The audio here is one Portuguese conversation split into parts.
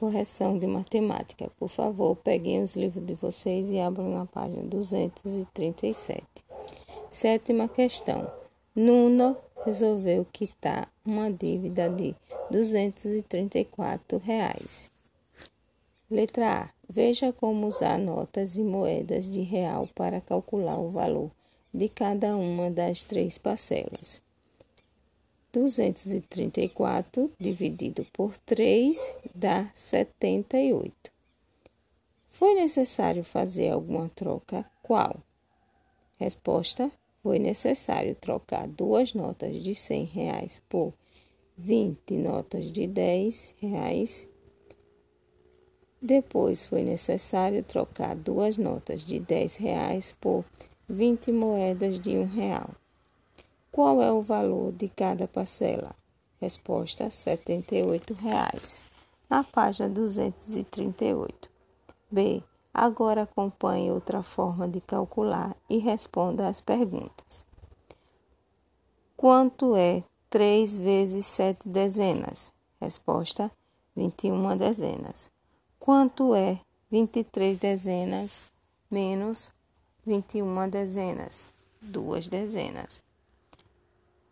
correção de matemática. Por favor, peguem os livros de vocês e abram na página 237. Sétima questão. Nuno resolveu quitar uma dívida de 234 reais. Letra A. Veja como usar notas e moedas de real para calcular o valor de cada uma das três parcelas. 234 dividido por 3 dá 78. Foi necessário fazer alguma troca? Qual? Resposta: Foi necessário trocar duas notas de 100 reais por 20 notas de 10 reais depois foi necessário trocar duas notas de dez reais por vinte moedas de um real. Qual é o valor de cada parcela? Resposta: 78 reais. Na página 238. B. Agora acompanhe outra forma de calcular e responda às perguntas. Quanto é 3 vezes 7 dezenas? Resposta: 21 dezenas. Quanto é 23 dezenas menos 21 dezenas? Duas dezenas.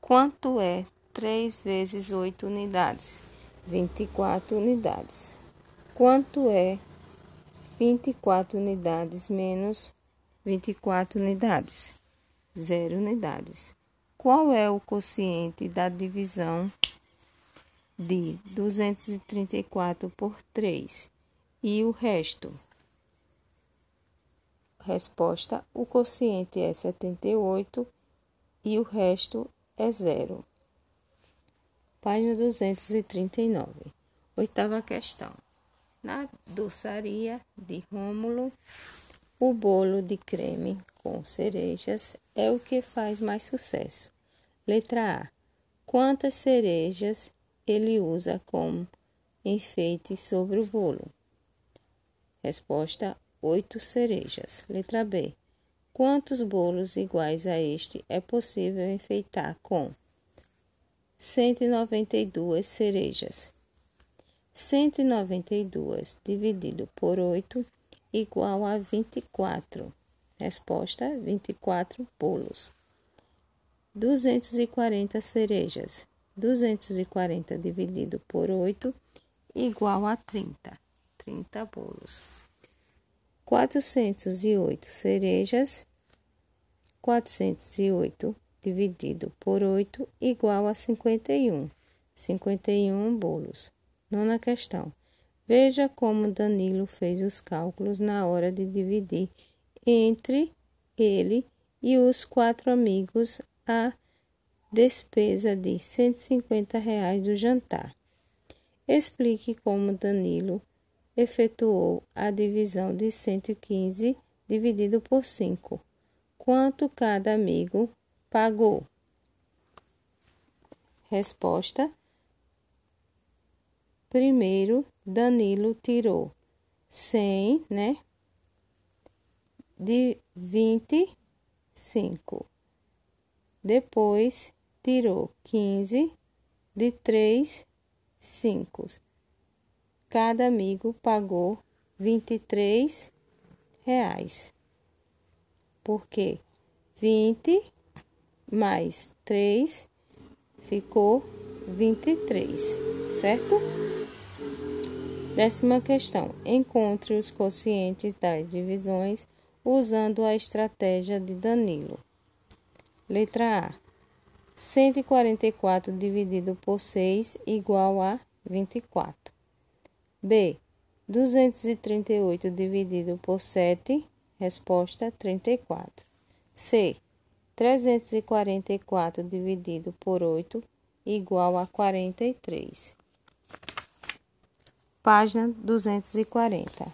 Quanto é 3 vezes 8 unidades? 24 unidades. Quanto é 24 unidades menos 24 unidades? Zero unidades. Qual é o quociente da divisão de 234 por 3? e o resto? Resposta: o quociente é 78 e o resto é zero. Página 239. Oitava questão. Na doçaria de Rômulo, o bolo de creme com cerejas é o que faz mais sucesso. Letra A. Quantas cerejas ele usa como enfeite sobre o bolo? Resposta: oito cerejas. Letra B. Quantos bolos iguais a este é possível enfeitar com 192 cerejas? 192 dividido por 8 igual a 24. Resposta: 24 bolos. 240 cerejas. 240 dividido por 8 igual a 30. 30 bolos. 408 cerejas. 408 dividido por 8 igual a 51. 51 bolos. Nona questão. Veja como Danilo fez os cálculos na hora de dividir entre ele e os quatro amigos a despesa de 150 reais do jantar. Explique como Danilo efetuou a divisão de 115 dividido por 5. Quanto cada amigo pagou? Resposta: Primeiro, Danilo tirou 100, né? De 25. Depois, tirou 15 de 3, 5 cada amigo pagou vinte e três reais. Porque vinte mais três ficou vinte e três, certo? Décima questão. Encontre os quocientes das divisões usando a estratégia de Danilo. Letra A. 144 dividido por 6 igual a 24. B. 238 dividido por 7, resposta 34. C. 344 dividido por 8 igual a 43. Página 240.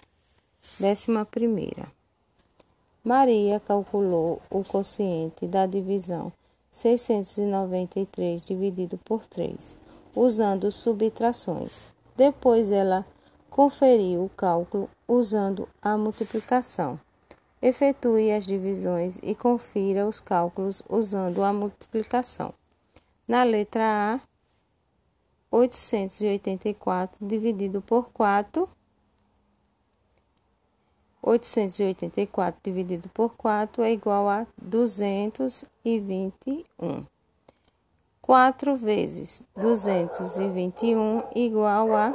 Décima primeira. Maria calculou o quociente da divisão 693 dividido por 3, usando subtrações. Depois ela conferiu o cálculo usando a multiplicação. Efetue as divisões e confira os cálculos usando a multiplicação. Na letra A, 884 dividido por 4. 884 dividido por 4 é igual a 221. 4 vezes 221 igual a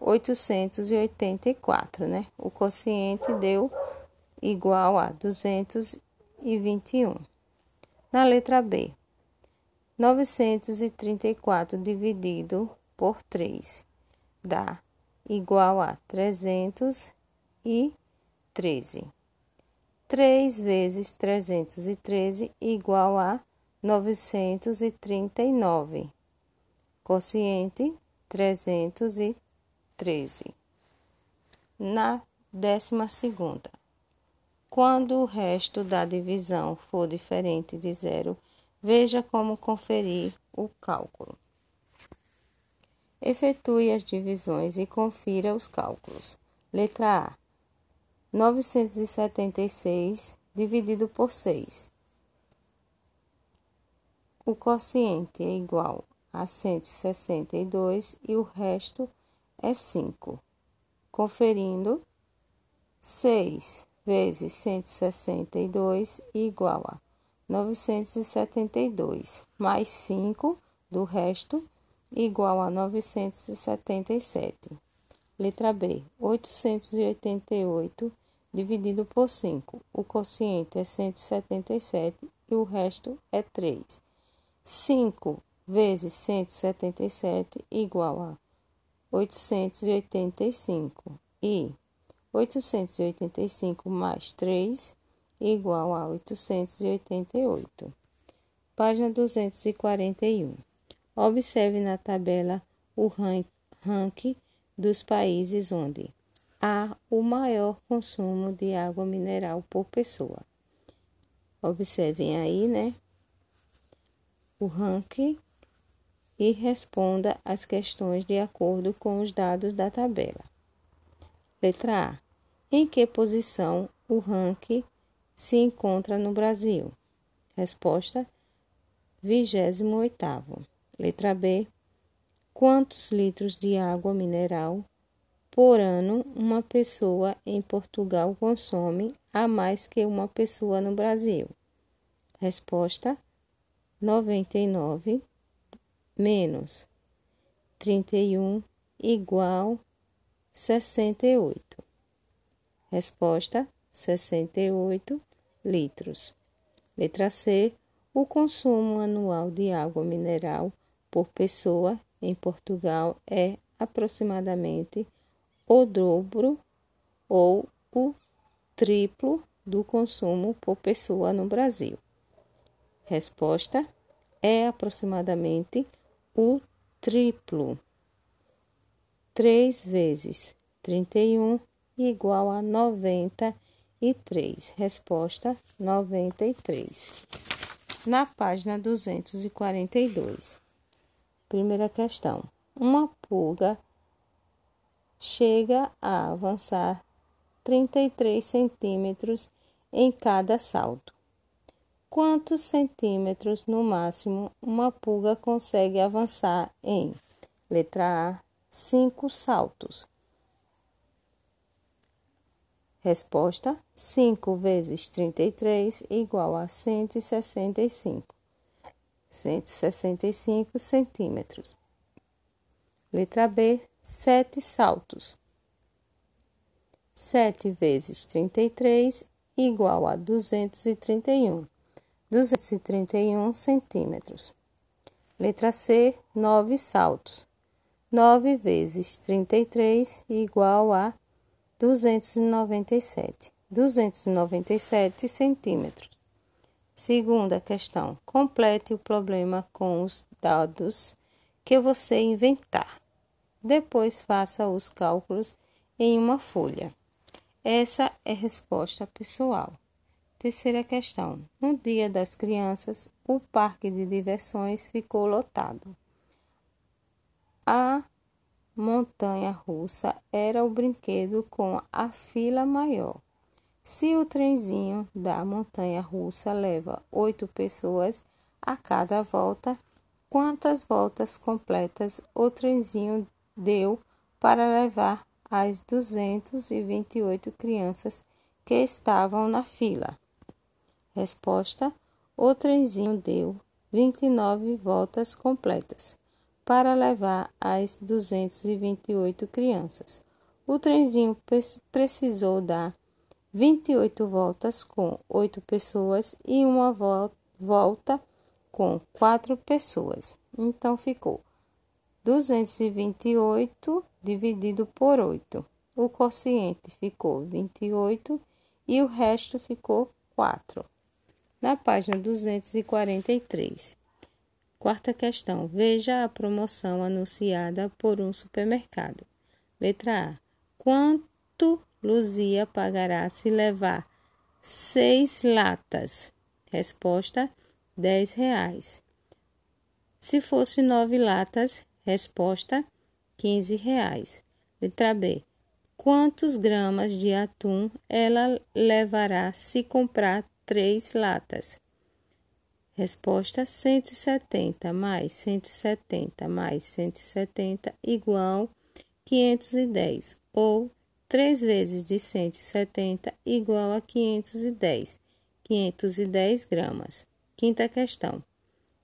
884, né? O quociente deu igual a 221. Na letra B, 934 dividido por 3 dá igual a 313. 3 vezes 313 igual a 939. Quociente 313. Na décima segunda, quando o resto da divisão for diferente de zero, veja como conferir o cálculo. Efetue as divisões e confira os cálculos. Letra A: 976 dividido por 6. O quociente é igual a 162 e o resto é 5. Conferindo, 6 vezes 162 igual a 972, mais 5 do resto igual a 977. Letra B, 888 dividido por 5. O quociente é 177 e o resto é 3. 5 vezes 177 igual a 885 e 885 mais 3 igual a 888. Página 241. Observe na tabela o ranking dos países onde há o maior consumo de água mineral por pessoa. Observem aí, né? O ranking e responda as questões de acordo com os dados da tabela. Letra A. Em que posição o ranking se encontra no Brasil? Resposta: 28. Letra B. Quantos litros de água mineral por ano uma pessoa em Portugal consome a mais que uma pessoa no Brasil? Resposta: 99 menos 31 igual 68. Resposta: 68 litros. Letra C. O consumo anual de água mineral por pessoa em Portugal é aproximadamente o dobro ou o triplo do consumo por pessoa no Brasil. Resposta: é aproximadamente o triplo. 3 vezes 31 igual a 93. Resposta 93. Na página 242. Primeira questão. Uma pulga chega a avançar 33 centímetros em cada salto. Quantos centímetros no máximo uma pulga consegue avançar em? Letra A, cinco saltos. Resposta: 5 vezes 33 igual a 165. 165 centímetros. Letra B: 7 saltos. 7 vezes 33 igual a 231. 231 centímetros. Letra C: 9 saltos. 9 vezes 33 igual a 297. 297 centímetros. Segunda questão. Complete o problema com os dados que você inventar. Depois faça os cálculos em uma folha. Essa é resposta pessoal. Terceira questão. No Dia das Crianças, o parque de diversões ficou lotado. A montanha russa era o brinquedo com a fila maior. Se o trenzinho da montanha russa leva oito pessoas a cada volta, quantas voltas completas o trenzinho deu para levar as 228 crianças que estavam na fila? Resposta: O trenzinho deu 29 voltas completas para levar as 228 crianças. O trenzinho precisou dar 28 voltas com 8 pessoas e uma volta com 4 pessoas. Então ficou 228 dividido por 8. O quociente ficou 28 e o resto ficou 4. Na página 243. Quarta questão. Veja a promoção anunciada por um supermercado. Letra A. Quanto Luzia pagará se levar seis latas? Resposta: dez reais. Se fosse nove latas, resposta: quinze reais. Letra B. Quantos gramas de atum ela levará se comprar três latas? Resposta: 170 mais 170 mais 170 igual 510 ou 3 vezes de 170 igual a 510, 510 gramas. Quinta questão.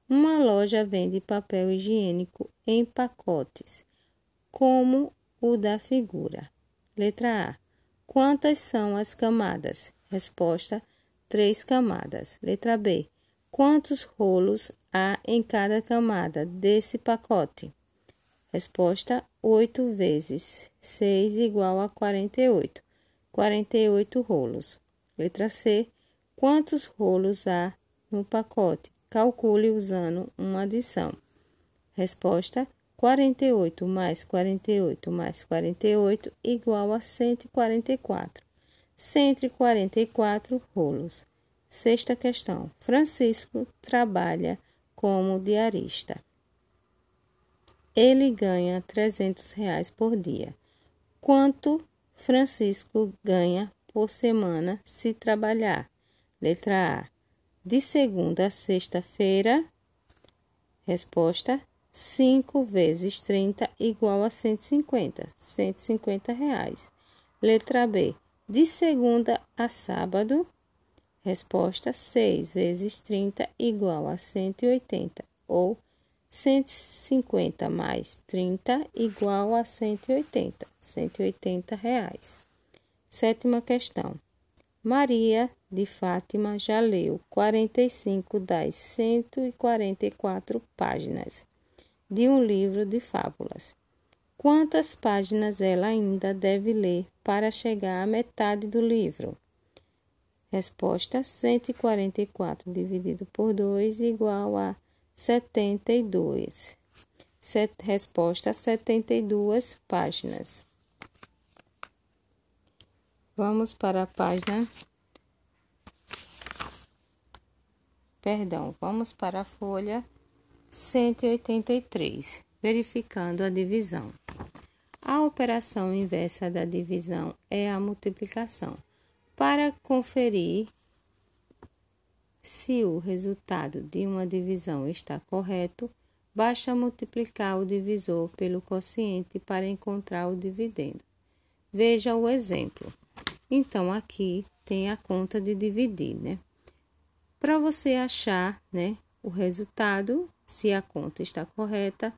Uma loja vende papel higiênico em pacotes, como o da figura. Letra A. Quantas são as camadas? Resposta: três camadas. Letra B. Quantos rolos há em cada camada desse pacote? Resposta: 8 vezes 6 igual a 48. 48 rolos. Letra C. Quantos rolos há no pacote? Calcule usando uma adição. Resposta: 48 mais 48 mais 48 igual a 144. 144 rolos. Sexta questão. Francisco trabalha como diarista. Ele ganha 300 reais por dia. Quanto Francisco ganha por semana se trabalhar? Letra A. De segunda a sexta-feira. Resposta: 5 vezes 30 igual a 150. 150 reais. Letra B. De segunda a sábado. Resposta: 6 vezes 30 igual a 180. Ou 150 mais 30 igual a 180, 180 reais. Sétima questão. Maria de Fátima já leu 45 das 144 páginas de um livro de fábulas. Quantas páginas ela ainda deve ler para chegar à metade do livro? Resposta: 144 dividido por 2 igual a setenta e dois. Set, resposta setenta e duas páginas. Vamos para a página. Perdão, vamos para a folha 183, verificando a divisão. A operação inversa da divisão é a multiplicação. Para conferir se o resultado de uma divisão está correto, basta multiplicar o divisor pelo quociente para encontrar o dividendo. Veja o exemplo. Então, aqui tem a conta de dividir, né? Para você achar, né, o resultado, se a conta está correta,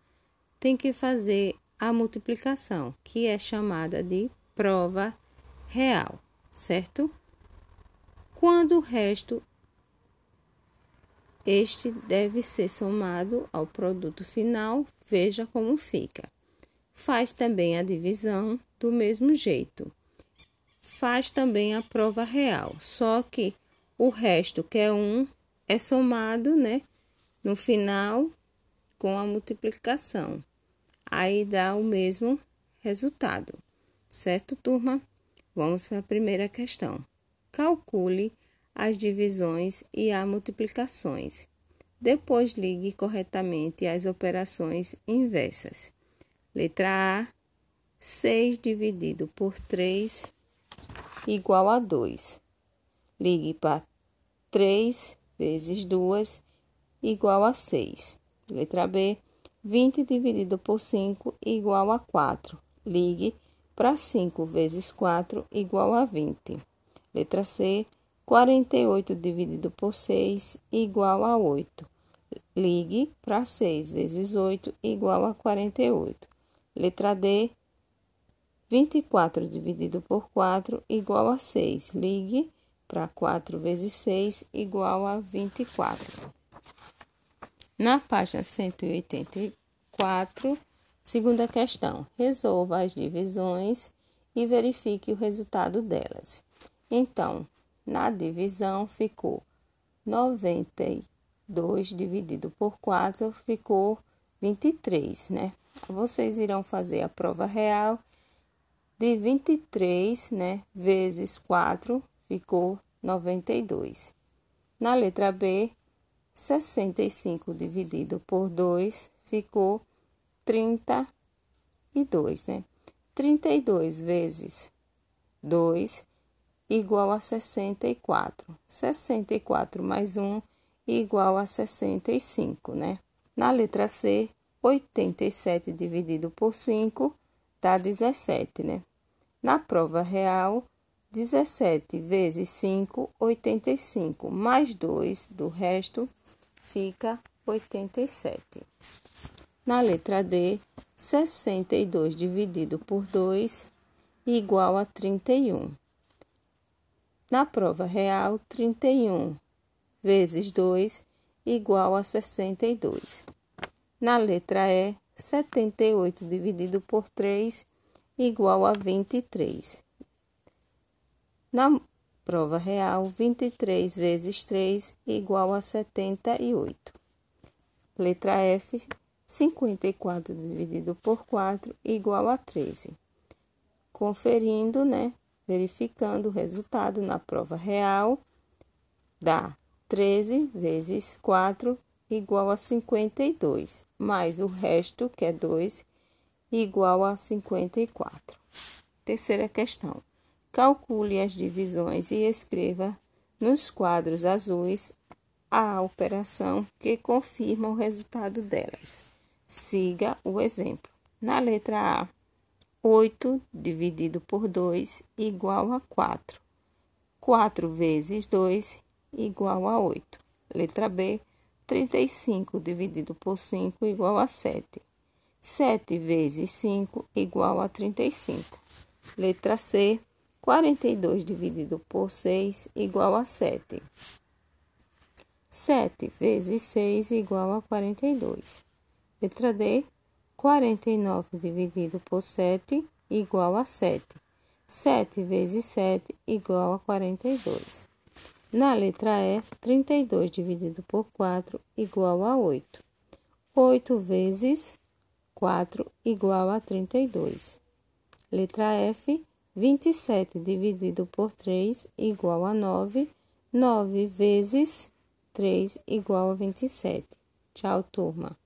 tem que fazer a multiplicação, que é chamada de prova real, certo? Quando o resto este deve ser somado ao produto final, veja como fica. Faz também a divisão do mesmo jeito. Faz também a prova real, só que o resto, que é 1, é somado, né, no final com a multiplicação. Aí dá o mesmo resultado. Certo, turma? Vamos para a primeira questão. Calcule as divisões e as multiplicações. Depois ligue corretamente as operações inversas. Letra A: 6 dividido por 3 igual a 2. Ligue para 3 vezes 2 igual a 6. Letra B, 20 dividido por 5 igual a 4. Ligue para 5 vezes 4 igual a 20. Letra C, 48 dividido por 6 igual a 8. Ligue para 6 vezes 8 igual a 48. Letra D, 24 dividido por 4 igual a 6. Ligue para 4 vezes 6 igual a 24. Na página 184, segunda questão, resolva as divisões e verifique o resultado delas. Então, na divisão ficou 92 dividido por 4 ficou 23, né? Vocês irão fazer a prova real de 23, né, vezes 4 ficou 92. Na letra B, 65 dividido por 2 ficou 32, né? 32 vezes 2 igual a 64. 64 mais 1 igual a 65, né? Na letra C, 87 dividido por 5 dá 17, né? Na prova real, 17 vezes 5, 85, mais 2 do resto fica 87. Na letra D, 62 dividido por 2 igual a 31. Na prova real, 31 vezes 2 igual a 62. Na letra E, 78 dividido por 3 igual a 23. Na Prova real: 23 vezes 3 igual a 78. Letra F: 54 dividido por 4 igual a 13. Conferindo, né? Verificando o resultado na prova real, dá 13 vezes 4 igual a 52, mais o resto, que é 2, igual a 54. Terceira questão. Calcule as divisões e escreva nos quadros azuis a operação que confirma o resultado delas. Siga o exemplo. Na letra A, 8 dividido por 2 igual a 4. 4 vezes 2 igual a 8. Letra B, 35 dividido por 5 igual a 7. 7 vezes 5 igual a 35. Letra C, 42 dividido por 6 igual a 7. 7 vezes 6 igual a 42. Letra D. 49 dividido por 7 igual a 7. 7 vezes 7 igual a 42. Na letra E, 32 dividido por 4 igual a 8. 8 vezes 4 igual a 32. Letra F, 27 dividido por 3 igual a 9. 9 vezes 3 igual a 27. Tchau, turma.